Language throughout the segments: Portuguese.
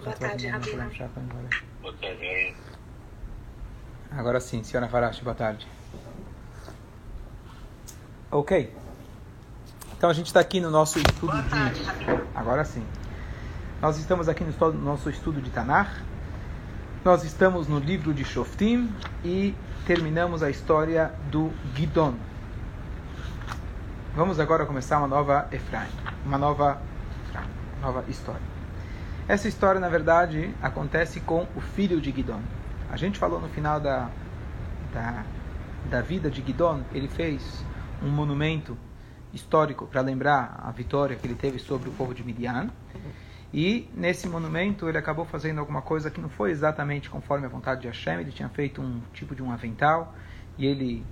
Boa tarde, tarde. Agora sim, senhora Farashi, boa tarde. Ok. Então a gente está aqui no nosso estudo boa tarde, de. Agora sim. Nós estamos aqui no nosso estudo de Tanakh. Nós estamos no livro de Shoftim e terminamos a história do Gidon. Vamos agora começar uma nova Efraim, uma nova, nova história. Essa história, na verdade, acontece com o filho de Gidon. A gente falou no final da, da, da vida de Gidon, ele fez um monumento histórico para lembrar a vitória que ele teve sobre o povo de Midian. E nesse monumento ele acabou fazendo alguma coisa que não foi exatamente conforme a vontade de Hashem. Ele tinha feito um tipo de um avental e ele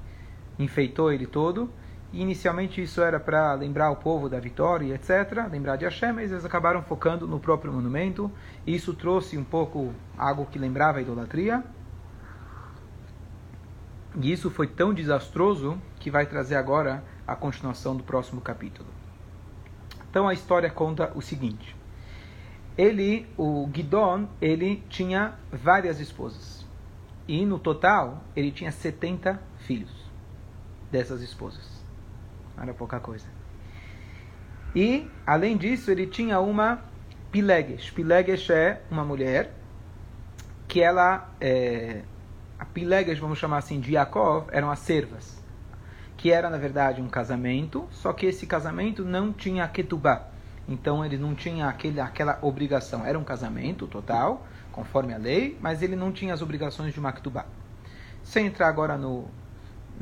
enfeitou ele todo. Inicialmente isso era para lembrar o povo da vitória, etc., lembrar de Hashem, mas eles acabaram focando no próprio monumento. E isso trouxe um pouco algo que lembrava a idolatria. E isso foi tão desastroso que vai trazer agora a continuação do próximo capítulo. Então a história conta o seguinte: ele, o Gidon, ele tinha várias esposas. E no total ele tinha 70 filhos dessas esposas. Era pouca coisa. E, além disso, ele tinha uma Pilegesh. Pilegesh é uma mulher que ela, é, a Pilegesh, vamos chamar assim, de Yaakov, eram as servas. Que era, na verdade, um casamento, só que esse casamento não tinha Ketubá. Então, ele não tinha aquele, aquela obrigação. Era um casamento total, conforme a lei, mas ele não tinha as obrigações de uma Ketubá. Sem entrar agora no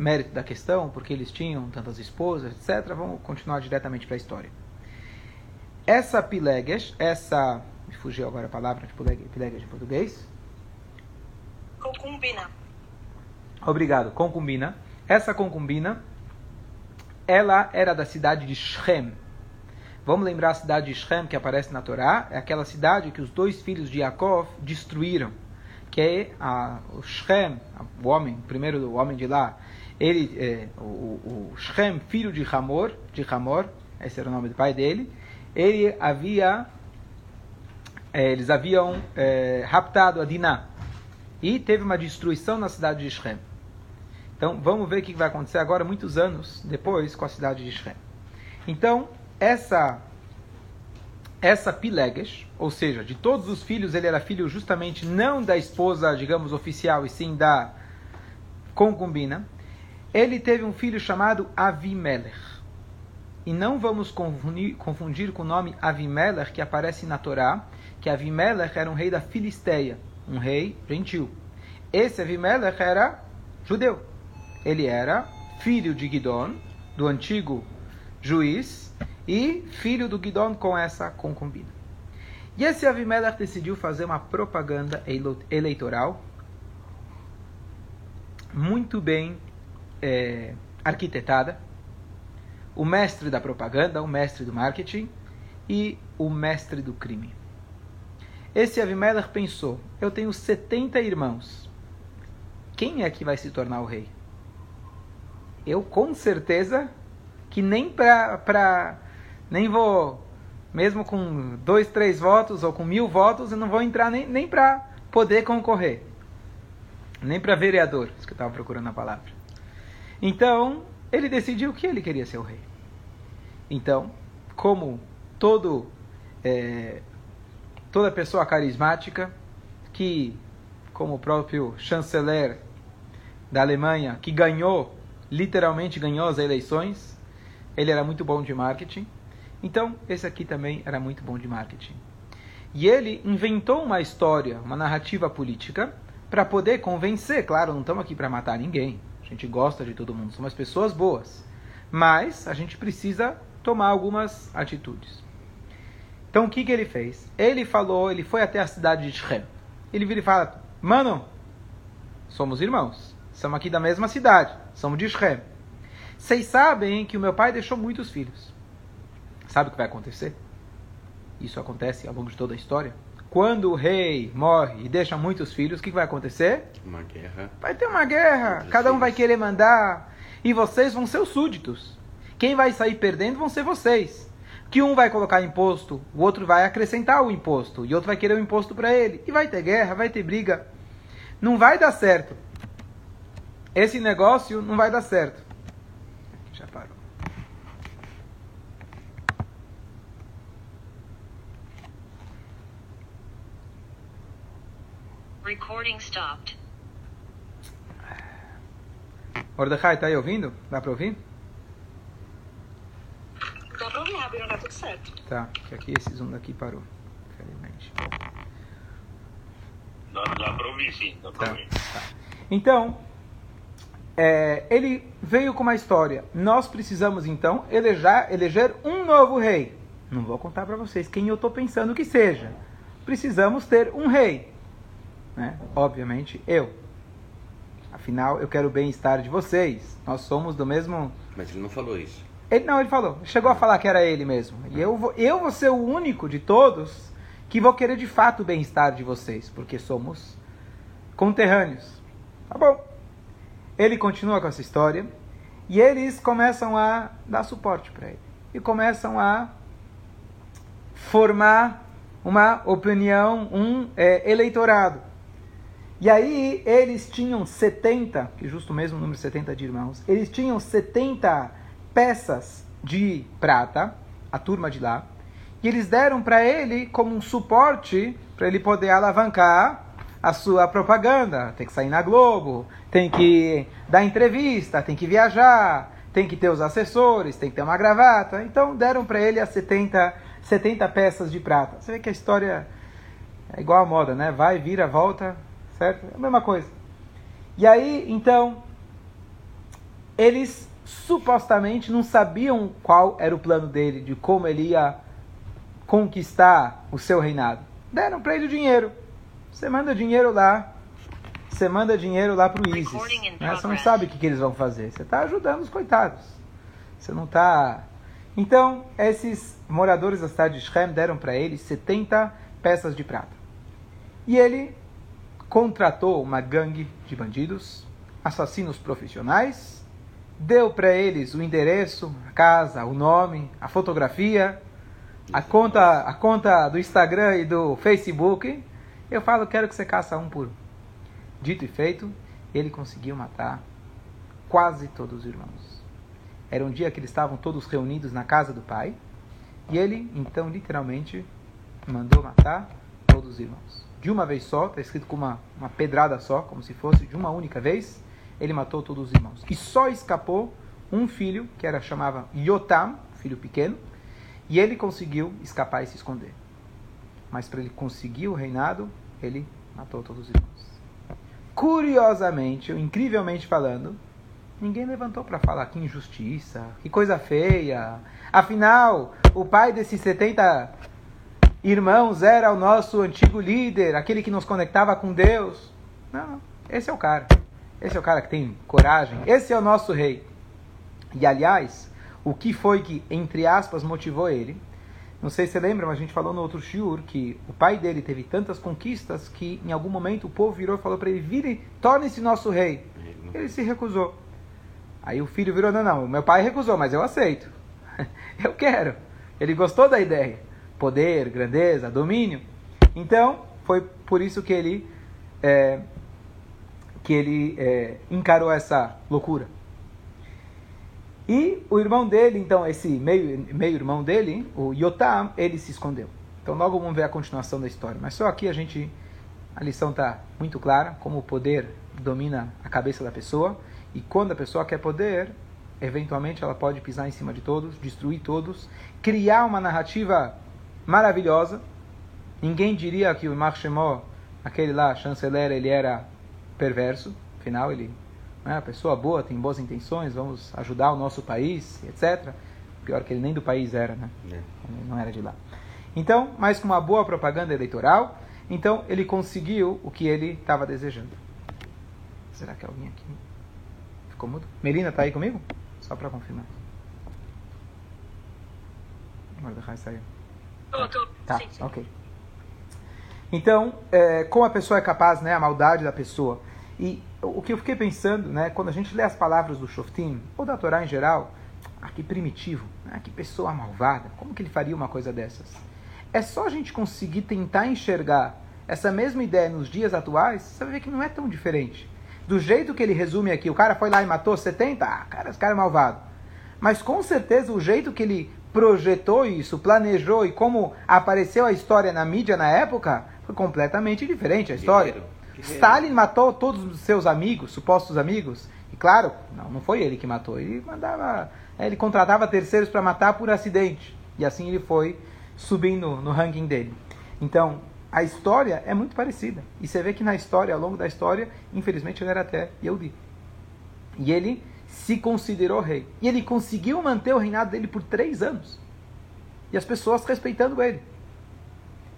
mérito da questão, porque eles tinham tantas esposas, etc. Vamos continuar diretamente para a história. Essa Pileges, essa. Me fugiu agora a palavra de Pileges em português. Concubina. Obrigado, concubina. Essa concubina, ela era da cidade de Shem. Vamos lembrar a cidade de Shem que aparece na Torá? É aquela cidade que os dois filhos de Yaakov destruíram. Que é a, o Shem, o homem, o primeiro homem de lá, ele, é, o, o Shem, filho de Hamor, de Hamor, esse era o nome do pai dele, ele havia, é, eles haviam é, raptado a Diná e teve uma destruição na cidade de Shem. Então, vamos ver o que vai acontecer agora, muitos anos depois, com a cidade de Shem. Então, essa essa Pileges, ou seja, de todos os filhos, ele era filho justamente não da esposa, digamos, oficial, e sim da concubina. Ele teve um filho chamado Avimelech. E não vamos confundir, confundir com o nome Avimelech que aparece na Torá, que Avimelech era um rei da Filisteia, um rei gentil. Esse Avimelech era judeu. Ele era filho de Gidon, do antigo juiz, e filho do Gidon com essa concubina. E esse Avimelech decidiu fazer uma propaganda eleitoral muito bem é, arquitetada, o mestre da propaganda, o mestre do marketing e o mestre do crime. Esse Avimelech pensou: eu tenho 70 irmãos. Quem é que vai se tornar o rei? Eu com certeza que nem para nem vou mesmo com dois, três votos ou com mil votos, eu não vou entrar nem, nem para poder concorrer. Nem para vereador, isso que eu estava procurando a palavra. Então, ele decidiu que ele queria ser o rei. Então, como todo é, toda pessoa carismática que, como o próprio chanceler da Alemanha, que ganhou, literalmente ganhou as eleições, ele era muito bom de marketing. Então, esse aqui também era muito bom de marketing. E ele inventou uma história, uma narrativa política, para poder convencer. Claro, não estamos aqui para matar ninguém. A gente gosta de todo mundo, somos pessoas boas. Mas a gente precisa tomar algumas atitudes. Então o que, que ele fez? Ele falou, ele foi até a cidade de Shem. Ele vira e fala: Mano, somos irmãos. Somos aqui da mesma cidade. Somos de Shem. Vocês sabem que o meu pai deixou muitos filhos. Sabe o que vai acontecer? Isso acontece ao longo de toda a história. Quando o rei morre e deixa muitos filhos, o que vai acontecer? Uma guerra. Vai ter uma guerra. Cada um vai querer mandar. E vocês vão ser os súditos. Quem vai sair perdendo vão ser vocês. que um vai colocar imposto, o outro vai acrescentar o imposto, e outro vai querer o imposto para ele. E vai ter guerra, vai ter briga. Não vai dar certo. Esse negócio não vai dar certo. Já parou. Recording stopped. Mordecai, tá aí ouvindo? Dá para ouvir? Dá pra ouvir, Rabino, tá tudo certo. Tá, porque aqui esse zoom daqui parou, infelizmente. Dá, dá pra ouvir, sim, dá pra tá, ouvir. Tá. Então, é, ele veio com uma história. Nós precisamos, então, eleger, eleger um novo rei. Não vou contar para vocês quem eu estou pensando que seja. Precisamos ter um rei. Né? Obviamente, eu. Afinal, eu quero o bem-estar de vocês. Nós somos do mesmo. Mas ele não falou isso. Ele não, ele falou. Chegou a falar que era ele mesmo. E eu vou, eu vou ser o único de todos que vou querer de fato o bem-estar de vocês, porque somos conterrâneos. Tá bom. Ele continua com essa história e eles começam a dar suporte para ele e começam a formar uma opinião, um é, eleitorado. E aí eles tinham 70, que justo mesmo o número 70 de irmãos, eles tinham 70 peças de prata, a turma de lá, e eles deram para ele como um suporte para ele poder alavancar a sua propaganda. Tem que sair na Globo, tem que dar entrevista, tem que viajar, tem que ter os assessores, tem que ter uma gravata. Então deram para ele as 70, 70 peças de prata. Você vê que a história é igual à moda, né? Vai, vira, volta, certo? É a mesma coisa. E aí, então, eles supostamente não sabiam qual era o plano dele, de como ele ia conquistar o seu reinado. Deram para ele o dinheiro. Você manda dinheiro lá, você manda dinheiro lá para o ISIS. Né? Você não sabe o que, que eles vão fazer. Você está ajudando os coitados. Você não está. Então, esses moradores da cidade de Shem deram para ele 70 peças de prata. E ele contratou uma gangue de bandidos, assassinos profissionais, deu para eles o endereço, a casa, o nome, a fotografia, a conta, a conta do Instagram e do Facebook. Eu falo, quero que você caça um por um. Dito e feito, ele conseguiu matar quase todos os irmãos. Era um dia que eles estavam todos reunidos na casa do pai. E ele, então, literalmente, mandou matar todos os irmãos de uma vez só, está escrito com uma, uma pedrada só, como se fosse de uma única vez, ele matou todos os irmãos. E só escapou um filho, que era chamava Yotam, filho pequeno, e ele conseguiu escapar e se esconder. Mas para ele conseguir o reinado, ele matou todos os irmãos. Curiosamente, ou incrivelmente falando, ninguém levantou para falar que injustiça, que coisa feia. Afinal, o pai desses 70 irmãos era o nosso antigo líder, aquele que nos conectava com Deus. Não, esse é o cara. Esse é o cara que tem coragem. Esse é o nosso rei. E aliás, o que foi que, entre aspas, motivou ele? Não sei se você lembra, mas a gente falou no outro shiur que o pai dele teve tantas conquistas que em algum momento o povo virou e falou para ele: vire, torne-se nosso rei. Ele se recusou. Aí o filho virou: não, não, meu pai recusou, mas eu aceito. eu quero. Ele gostou da ideia poder, grandeza, domínio. Então, foi por isso que ele, é, que ele é, encarou essa loucura. E o irmão dele, então, esse meio, meio irmão dele, o Yotam, ele se escondeu. Então, logo vamos ver a continuação da história. Mas só aqui a gente, a lição está muito clara, como o poder domina a cabeça da pessoa. E quando a pessoa quer poder, eventualmente ela pode pisar em cima de todos, destruir todos, criar uma narrativa maravilhosa. Ninguém diria que o Marchemó, aquele lá, chanceler, ele era perverso. Afinal, ele é uma pessoa boa, tem boas intenções, vamos ajudar o nosso país, etc. Pior que ele nem do país era, né? É. Ele não era de lá. Então, mas com uma boa propaganda eleitoral, então ele conseguiu o que ele estava desejando. Será que alguém aqui ficou mudo? Melina está aí comigo? Só para confirmar. Mordecai saiu. Tô, tô. Tá, sim, sim. ok. Então, é, como a pessoa é capaz, né, a maldade da pessoa. E o que eu fiquei pensando, né, quando a gente lê as palavras do Shoftim, ou da Torá em geral, Ah, que primitivo. Ah, que pessoa malvada. Como que ele faria uma coisa dessas? É só a gente conseguir tentar enxergar essa mesma ideia nos dias atuais, você vai ver que não é tão diferente. Do jeito que ele resume aqui, o cara foi lá e matou 70, ah, cara, esse cara é malvado. Mas com certeza o jeito que ele projetou isso, planejou e como apareceu a história na mídia na época, foi completamente diferente a história. Stalin matou todos os seus amigos, supostos amigos, e claro, não, não foi ele que matou, ele mandava, ele contratava terceiros para matar por acidente. E assim ele foi subindo no ranking dele. Então, a história é muito parecida. E você vê que na história, ao longo da história, infelizmente ele era até Yehudi. E ele se considerou rei. E ele conseguiu manter o reinado dele por três anos. E as pessoas respeitando ele.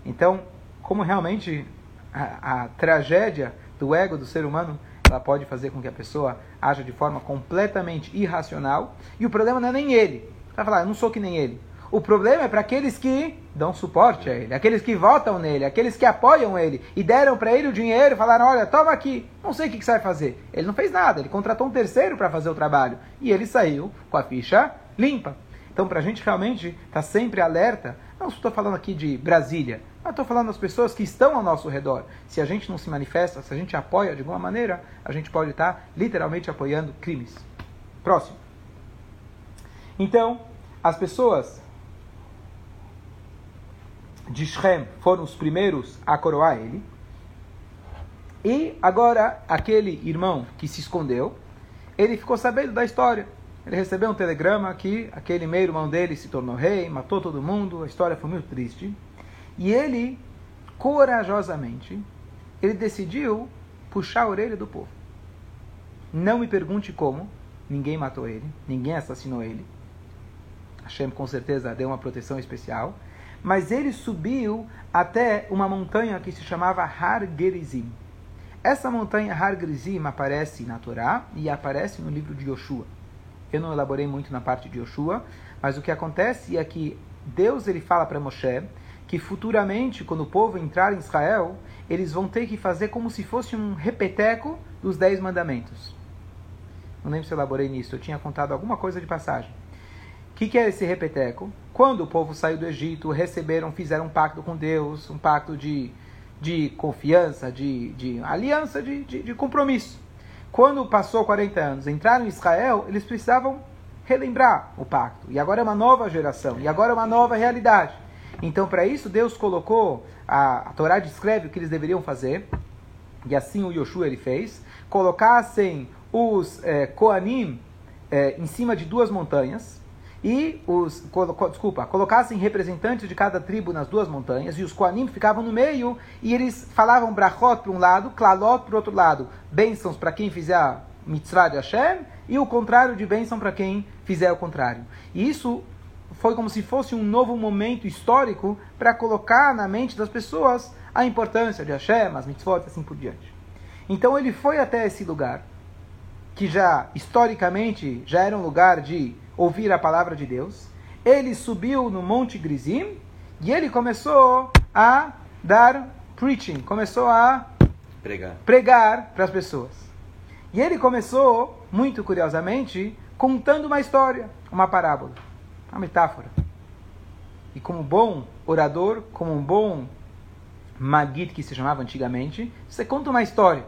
Então, como realmente a, a tragédia do ego do ser humano ela pode fazer com que a pessoa haja de forma completamente irracional. E o problema não é nem ele. Vai falar, eu não sou que nem ele. O problema é para aqueles que dão suporte a ele, aqueles que votam nele, aqueles que apoiam ele e deram para ele o dinheiro falaram: Olha, toma aqui, não sei o que, você vai fazer. Ele não fez nada, ele contratou um terceiro para fazer o trabalho e ele saiu com a ficha limpa. Então, para a gente realmente estar tá sempre alerta, não estou falando aqui de Brasília, mas estou falando das pessoas que estão ao nosso redor. Se a gente não se manifesta, se a gente apoia de alguma maneira, a gente pode estar tá literalmente apoiando crimes. Próximo. Então, as pessoas de Shem foram os primeiros a coroar ele. E agora, aquele irmão que se escondeu, ele ficou sabendo da história. Ele recebeu um telegrama que aquele meio irmão dele se tornou rei, matou todo mundo, a história foi muito triste. E ele, corajosamente, ele decidiu puxar a orelha do povo. Não me pergunte como, ninguém matou ele, ninguém assassinou ele. Hashem com certeza deu uma proteção especial mas ele subiu até uma montanha que se chamava Har Gerizim. Essa montanha Har Gerizim aparece na Torá e aparece no livro de Yoshua. Eu não elaborei muito na parte de Yoshua, mas o que acontece é que Deus ele fala para Moshe que futuramente, quando o povo entrar em Israel, eles vão ter que fazer como se fosse um repeteco dos Dez Mandamentos. Não lembro se eu elaborei nisso, eu tinha contado alguma coisa de passagem. O que, que é esse repeteco? Quando o povo saiu do Egito, receberam, fizeram um pacto com Deus, um pacto de, de confiança, de, de aliança, de, de, de compromisso. Quando passou 40 anos, entraram em Israel, eles precisavam relembrar o pacto. E agora é uma nova geração, e agora é uma nova realidade. Então, para isso, Deus colocou, a, a Torá descreve o que eles deveriam fazer, e assim o Yoshua ele fez, colocassem os é, Koanim é, em cima de duas montanhas, e os, desculpa, colocassem representantes de cada tribo nas duas montanhas, e os Koanim ficavam no meio, e eles falavam brachot para um lado, klalot para o outro lado, bênçãos para quem fizer a mitzvah de Hashem, e o contrário de bênção para quem fizer o contrário. E isso foi como se fosse um novo momento histórico para colocar na mente das pessoas a importância de Hashem, as mitzvot e assim por diante. Então ele foi até esse lugar, que já historicamente já era um lugar de ouvir a palavra de Deus. Ele subiu no Monte Grizim e ele começou a dar preaching, começou a pregar, pregar para as pessoas. E ele começou, muito curiosamente, contando uma história, uma parábola, uma metáfora. E como bom orador, como um bom magit que se chamava antigamente, você conta uma história.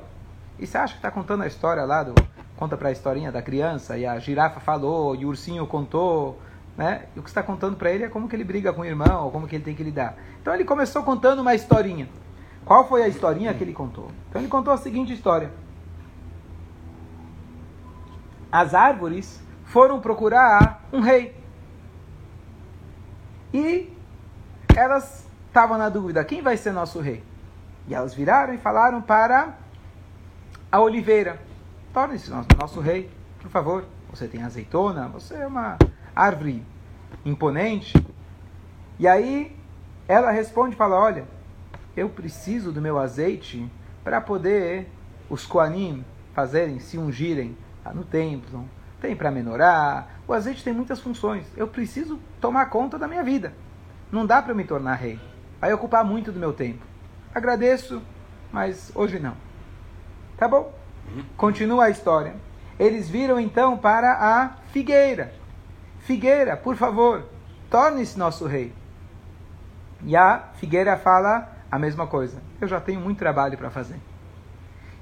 E você acha que está contando a história lá do conta para a historinha da criança e a girafa falou e o ursinho contou, né? E o que está contando para ele é como que ele briga com o irmão, ou como que ele tem que lidar. Então ele começou contando uma historinha. Qual foi a historinha que ele contou? Então ele contou a seguinte história: As árvores foram procurar um rei. E elas estavam na dúvida: quem vai ser nosso rei? E elas viraram e falaram para a oliveira torne-se nosso, rei, por favor. Você tem azeitona, você é uma árvore imponente. E aí ela responde e fala: Olha, eu preciso do meu azeite para poder os Koanim fazerem, se ungirem no templo. Tem para menorar. O azeite tem muitas funções. Eu preciso tomar conta da minha vida. Não dá para me tornar rei. Vai ocupar muito do meu tempo. Agradeço, mas hoje não. Tá bom? Continua a história. Eles viram então para a figueira. Figueira, por favor, torne-se nosso rei. E a figueira fala a mesma coisa. Eu já tenho muito trabalho para fazer.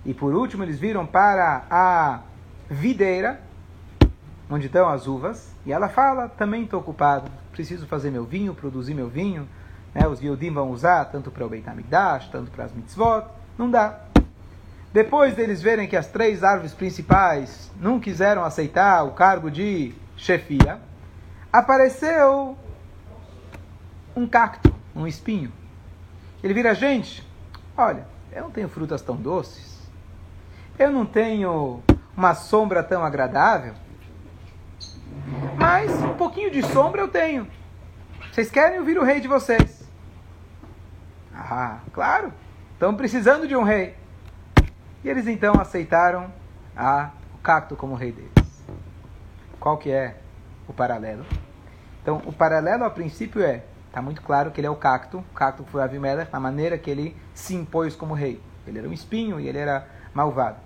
E por último, eles viram para a videira, onde estão as uvas, e ela fala: também estou ocupado, preciso fazer meu vinho, produzir meu vinho. Né? Os Yodim vão usar tanto para o Beit HaMikdash, tanto para as mitzvot. Não dá. Depois deles verem que as três árvores principais não quiseram aceitar o cargo de chefia, apareceu um cacto, um espinho. Ele vira, gente, olha, eu não tenho frutas tão doces, eu não tenho uma sombra tão agradável, mas um pouquinho de sombra eu tenho. Vocês querem ouvir o rei de vocês? Ah, claro, estão precisando de um rei. E eles então aceitaram a, o cacto como rei deles. Qual que é o paralelo? Então, o paralelo a princípio é, está muito claro que ele é o cacto, o cacto foi Avimelech, na maneira que ele se impôs como rei. Ele era um espinho e ele era malvado.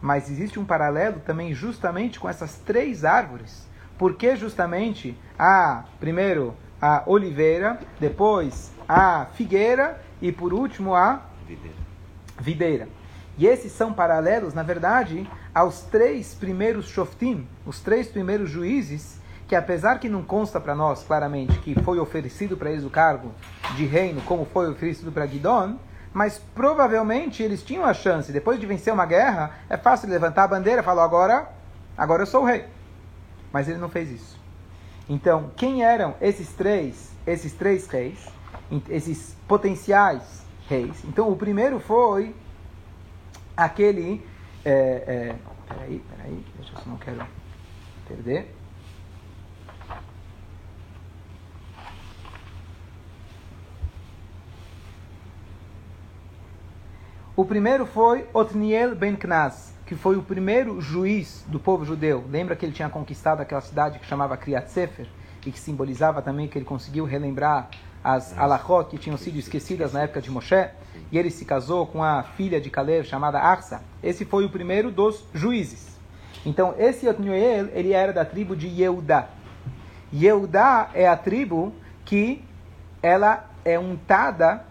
Mas existe um paralelo também justamente com essas três árvores. Porque justamente a, primeiro, a oliveira, depois a figueira e por último a videira. videira. E esses são paralelos, na verdade, aos três primeiros shoftim, os três primeiros juízes, que apesar que não consta para nós claramente que foi oferecido para eles o cargo de reino, como foi oferecido para Gidon, mas provavelmente eles tinham a chance, depois de vencer uma guerra, é fácil levantar a bandeira e falar agora, agora eu sou o rei. Mas ele não fez isso. Então, quem eram esses três, esses três reis, esses potenciais reis? Então, o primeiro foi aquele. É, é, peraí, peraí, deixa eu só não quero perder. O primeiro foi Otniel ben Knaz, que foi o primeiro juiz do povo judeu. Lembra que ele tinha conquistado aquela cidade que chamava Kriyat Sefer e que simbolizava também que ele conseguiu relembrar as alachot que tinham sido esquecidas na época de Moshe, e ele se casou com a filha de Caleb chamada Arsa. Esse foi o primeiro dos juízes. Então, esse Otniel, ele era da tribo de Yehudá. Yehudá é a tribo que ela é untada,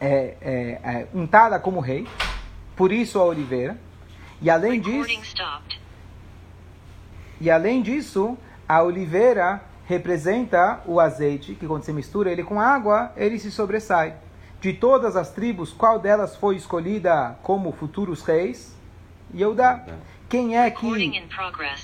é, é, é untada como rei, por isso a oliveira. E além disso, e além disso, a oliveira representa o azeite, que quando você mistura ele com água, ele se sobressai. De todas as tribos, qual delas foi escolhida como futuros reis? Yehudá. Quem é que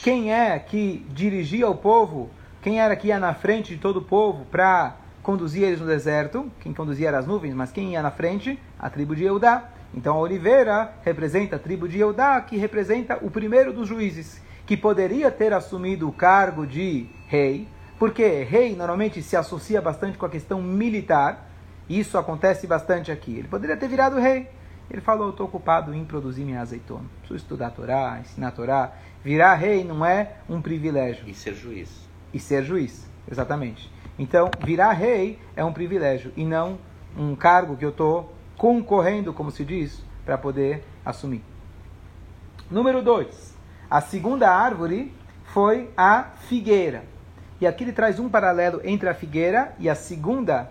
quem é que dirigia o povo? Quem era que ia na frente de todo o povo para conduzir eles no deserto? Quem conduzia eram as nuvens, mas quem ia na frente? A tribo de Eudá. Então a oliveira representa a tribo de Eudá, que representa o primeiro dos juízes, que poderia ter assumido o cargo de rei, porque rei normalmente se associa bastante com a questão militar, e isso acontece bastante aqui. Ele poderia ter virado rei. Ele falou: estou ocupado em produzir minha azeitona. Preciso estudar a Torá, ensinar a Torá. Virar rei não é um privilégio. E ser juiz. E ser juiz, exatamente. Então, virar rei é um privilégio e não um cargo que eu estou concorrendo, como se diz, para poder assumir. Número 2. A segunda árvore foi a figueira. E aqui ele traz um paralelo entre a figueira e a segunda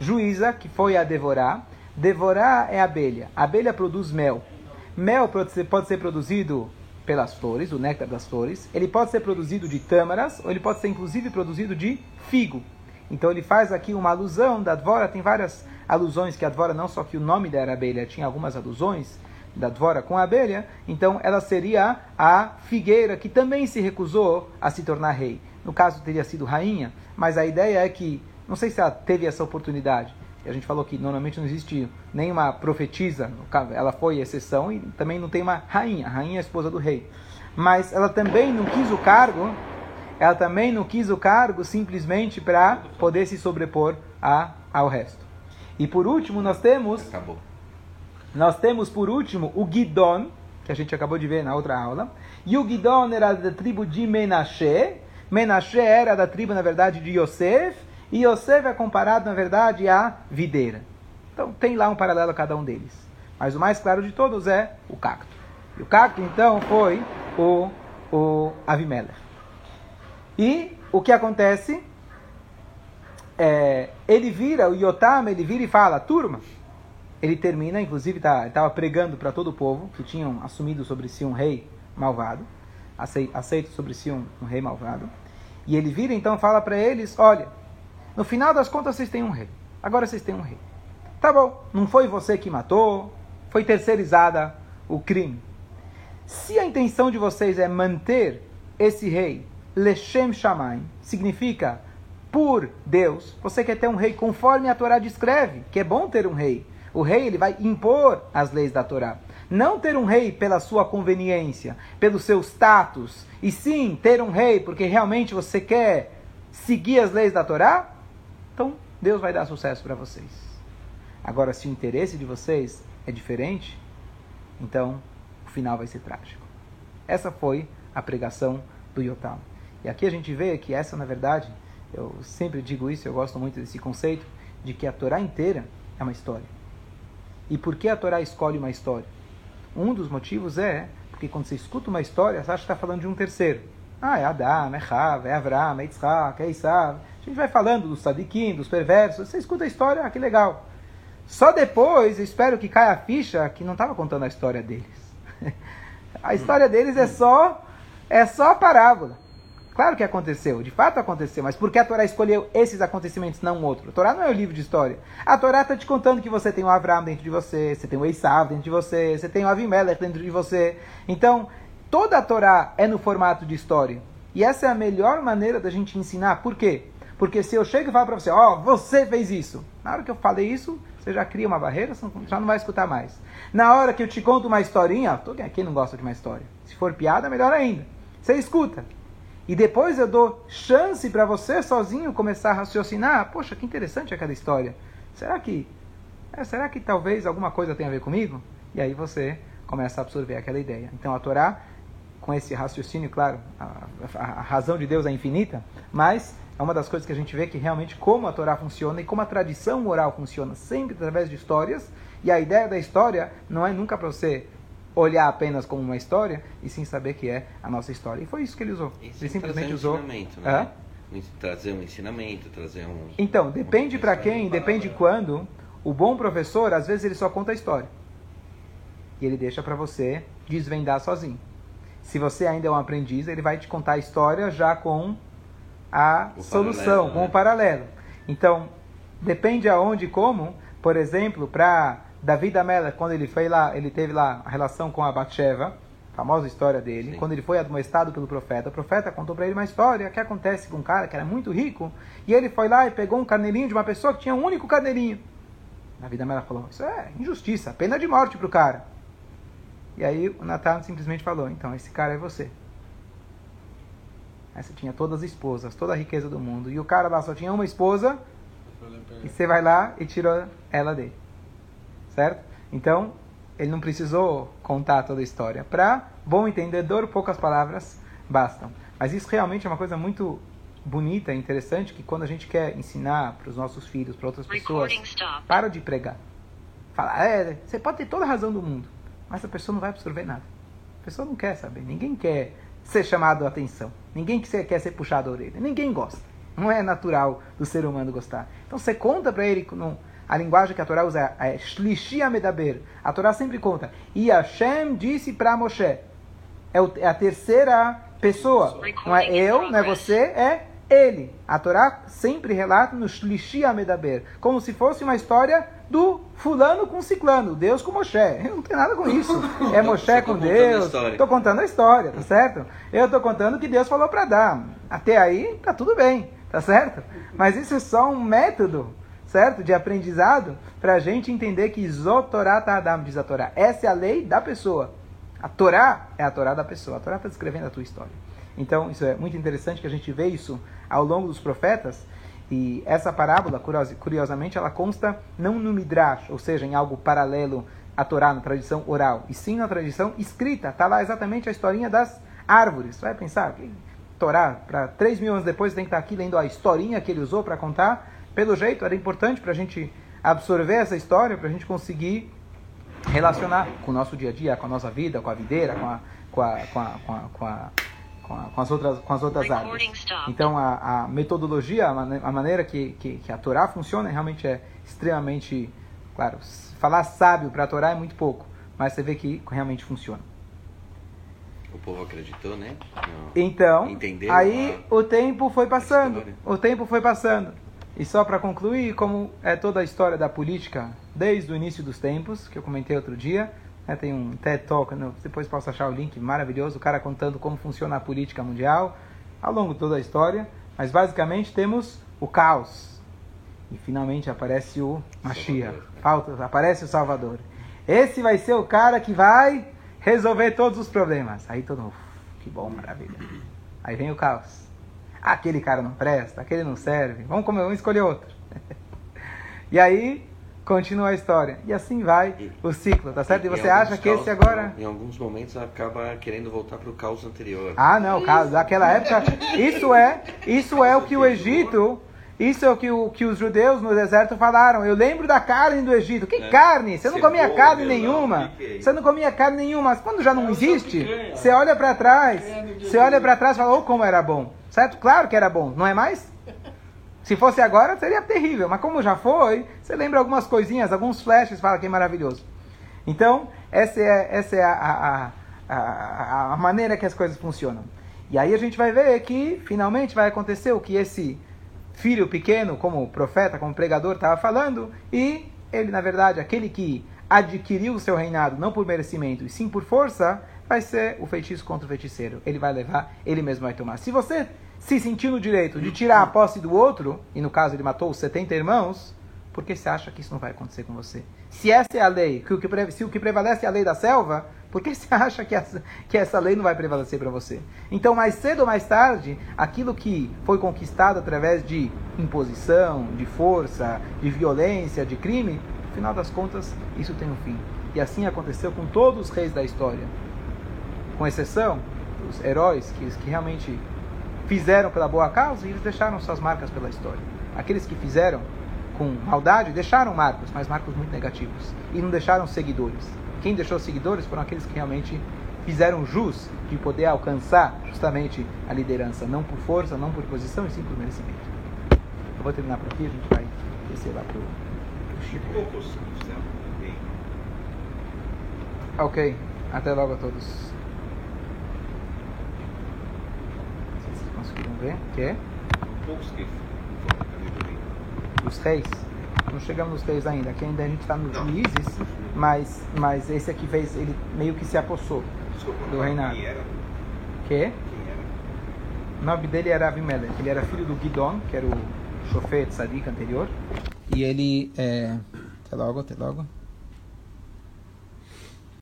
juíza, que foi a devorar. Devorar é abelha. A abelha produz mel. Mel pode ser, pode ser produzido pelas flores, o néctar das flores. Ele pode ser produzido de tâmaras, ou ele pode ser inclusive produzido de figo. Então ele faz aqui uma alusão da Dvora, tem várias alusões que a Dvora, não só que o nome da abelha, tinha algumas alusões da Dvora com a abelha, então ela seria a figueira que também se recusou a se tornar rei no caso teria sido rainha, mas a ideia é que, não sei se ela teve essa oportunidade, a gente falou que normalmente não existe nenhuma profetisa, ela foi exceção, e também não tem uma rainha, a rainha é a esposa do rei. Mas ela também não quis o cargo, ela também não quis o cargo simplesmente para poder se sobrepor a, ao resto. E por último, nós temos. Acabou. Nós temos por último o Gidon, que a gente acabou de ver na outra aula. E o Gidon era da tribo de Menashe, Menashe era da tribo, na verdade, de Yosef, e Yosef é comparado, na verdade, à videira. Então, tem lá um paralelo a cada um deles. Mas o mais claro de todos é o cacto. E o cacto, então, foi o, o Avimelech. E o que acontece? É, ele vira, o Yotam, ele vira e fala, turma, ele termina, inclusive tá, estava pregando para todo o povo que tinham assumido sobre si um rei malvado, aceito sobre si um, um rei malvado, e ele vira então fala para eles, olha, no final das contas vocês têm um rei, agora vocês têm um rei. Tá bom, não foi você que matou, foi terceirizada o crime. Se a intenção de vocês é manter esse rei, Leshem Shamaim, significa por Deus, você quer ter um rei conforme a Torá descreve, que é bom ter um rei. O rei ele vai impor as leis da Torá. Não ter um rei pela sua conveniência, pelo seu status, e sim ter um rei porque realmente você quer seguir as leis da Torá, então Deus vai dar sucesso para vocês. Agora, se o interesse de vocês é diferente, então o final vai ser trágico. Essa foi a pregação do Yotam. E aqui a gente vê que essa, na verdade, eu sempre digo isso, eu gosto muito desse conceito, de que a Torá inteira é uma história. E por que a Torá escolhe uma história? Um dos motivos é porque quando você escuta uma história, você acha que está falando de um terceiro. Ah, é Adam, é Rav, é Avram, é Yitzhak, é Isav. A gente vai falando dos sadiquim, dos perversos. Você escuta a história, ah, que legal. Só depois, espero que caia a ficha que não estava contando a história deles. a história deles é só é só parábola. Claro que aconteceu, de fato aconteceu, mas por que a Torá escolheu esses acontecimentos, não outro? A Torá não é o livro de história. A Torá está te contando que você tem o Abraão dentro de você, você tem o Esav dentro de você, você tem o Avimelech dentro de você. Então, toda a Torá é no formato de história. E essa é a melhor maneira da gente ensinar. Por quê? Porque se eu chego e falo para você, ó, oh, você fez isso. Na hora que eu falei isso, você já cria uma barreira, você já não vai escutar mais. Na hora que eu te conto uma historinha, quem não gosta de uma história? Se for piada, melhor ainda. Você escuta. E depois eu dou chance para você sozinho começar a raciocinar. Poxa, que interessante aquela história. Será que, é, será que talvez alguma coisa tenha a ver comigo? E aí você começa a absorver aquela ideia. Então a Torá, com esse raciocínio, claro, a, a, a razão de Deus é infinita, mas é uma das coisas que a gente vê que realmente como a Torá funciona e como a tradição oral funciona, sempre através de histórias. E a ideia da história não é nunca para você olhar apenas como uma história e sim saber que é a nossa história. E foi isso que ele usou. E ele simplesmente um usou. Né? Hã? Trazer um ensinamento, trazer um. Então, depende para quem, depende quando. O bom professor, às vezes, ele só conta a história. E ele deixa para você desvendar sozinho. Se você ainda é um aprendiz, ele vai te contar a história já com a o solução, com o né? paralelo. Então, depende aonde e como. Por exemplo, para Davi da Mela, quando ele foi lá, ele teve lá a relação com a Batsheva, famosa história dele, Sim. quando ele foi admoestado pelo profeta, o profeta contou para ele uma história que acontece com um cara que era muito rico, e ele foi lá e pegou um carneirinho de uma pessoa que tinha um único carneirinho. Davi da Mela falou, isso é injustiça, pena de morte para o cara. E aí o Natan simplesmente falou, então esse cara é você. Você tinha todas as esposas, toda a riqueza do mundo, e o cara lá só tinha uma esposa, e você vai lá e tirou ela dele certo? Então, ele não precisou contar toda a história. Para bom entendedor, poucas palavras bastam. Mas isso realmente é uma coisa muito bonita e interessante que quando a gente quer ensinar para os nossos filhos, para outras pessoas, para de pregar. Fala, é, você pode ter toda a razão do mundo, mas a pessoa não vai absorver nada. A pessoa não quer saber, ninguém quer ser chamado a atenção, ninguém quer ser puxado a orelha, ninguém gosta. Não é natural do ser humano gostar. Então você conta para ele a linguagem que a Torá usa é Shlishi Amedaber. A Torá sempre conta. E Hashem disse para Moshe. É, é a terceira pessoa. Não é eu, não é você, é ele. A Torá sempre relata no Shlishi Amedaber. Como se fosse uma história do fulano com ciclano, Deus com Moshe. Não tem nada com isso. É Moshe com Deus. Estou contando a história, tá certo? Eu estou contando o que Deus falou para dar. Até aí, tá tudo bem, tá certo? Mas isso é só um método certo? De aprendizado, para a gente entender que Zotorá Adam, diz a Torá. Essa é a lei da pessoa. A Torá é a Torá da pessoa. A Torá está descrevendo a tua história. Então, isso é muito interessante que a gente vê isso ao longo dos profetas. E essa parábola, curiosamente, ela consta não no Midrash, ou seja, em algo paralelo à Torá, na tradição oral, e sim na tradição escrita. Está lá exatamente a historinha das árvores. Vai pensar, Torá, para três mil anos depois, tem que estar tá aqui lendo a historinha que ele usou para contar pelo jeito, era importante para a gente absorver essa história, para a gente conseguir relacionar com o nosso dia a dia, com a nossa vida, com a videira, com a, com a, com a, com a, com a, com, a, as outras, com as outras áreas. Então, a, a metodologia, a, mane a maneira que, que, que, a Torá funciona, realmente é extremamente, claro, falar sábio para a Torá é muito pouco, mas você vê que realmente funciona. O povo acreditou, né? então, aí o tempo foi passando, o tempo foi passando. E só para concluir, como é toda a história da política desde o início dos tempos, que eu comentei outro dia, né, tem um TED Talk, né, depois posso achar o link, maravilhoso, o cara contando como funciona a política mundial ao longo de toda a história, mas basicamente temos o caos. E finalmente aparece o Mashiach, Falta, aparece o Salvador. Esse vai ser o cara que vai resolver todos os problemas. Aí todo mundo, que bom, maravilha. Aí vem o caos aquele cara não presta, aquele não serve, vamos, comer, vamos escolher outro. e aí continua a história. E assim vai o ciclo, tá certo? E você acha que esse agora. Em alguns momentos acaba querendo voltar para o caos anterior. Ah, não, o caos daquela época. Isso é, isso é o que o Egito. Isso é o que, o que os judeus no deserto falaram. Eu lembro da carne do Egito. Que é. carne? Você não comia carne nenhuma. Você não comia carne nenhuma. Mas quando já não existe, você olha para trás. Você olha para trás e fala, oh, como era bom. Certo? Claro que era bom, não é mais? Se fosse agora, seria terrível. Mas como já foi, você lembra algumas coisinhas, alguns flashes, fala que é maravilhoso. Então, essa é, essa é a, a, a, a maneira que as coisas funcionam. E aí a gente vai ver que finalmente vai acontecer o que esse filho pequeno, como profeta, como pregador estava falando, e ele, na verdade, aquele que adquiriu o seu reinado não por merecimento e sim por força, vai ser o feitiço contra o feiticeiro. Ele vai levar, ele mesmo vai tomar. Se você se sentiu no direito de tirar a posse do outro, e no caso ele matou os 70 irmãos, por que você acha que isso não vai acontecer com você? Se essa é a lei, que o que, se o que prevalece é a lei da selva, por que você acha que essa, que essa lei não vai prevalecer para você? Então, mais cedo ou mais tarde, aquilo que foi conquistado através de imposição, de força, de violência, de crime, no final das contas, isso tem um fim. E assim aconteceu com todos os reis da história. Com exceção dos heróis que, que realmente fizeram pela boa causa e eles deixaram suas marcas pela história. Aqueles que fizeram com maldade deixaram marcos, mas marcos muito negativos. E não deixaram seguidores. Quem deixou seguidores foram aqueles que realmente fizeram jus de poder alcançar justamente a liderança, não por força, não por posição, e sim por merecimento. Eu vou terminar por aqui, a gente vai descer lá para o Chico. Ok, até logo a todos. Vamos ver. Que é? Poucos que Os reis. Não chegamos nos reis ainda. Aqui ainda a gente está nos juízes, mas, mas esse aqui fez, ele meio que se apossou Desculpa, do reinado. Quem era? Que? Quem era? O nome dele era Abimelech. Ele era filho do Gidon, que era o chofer de Sadik anterior. E ele. É... Até logo, até logo.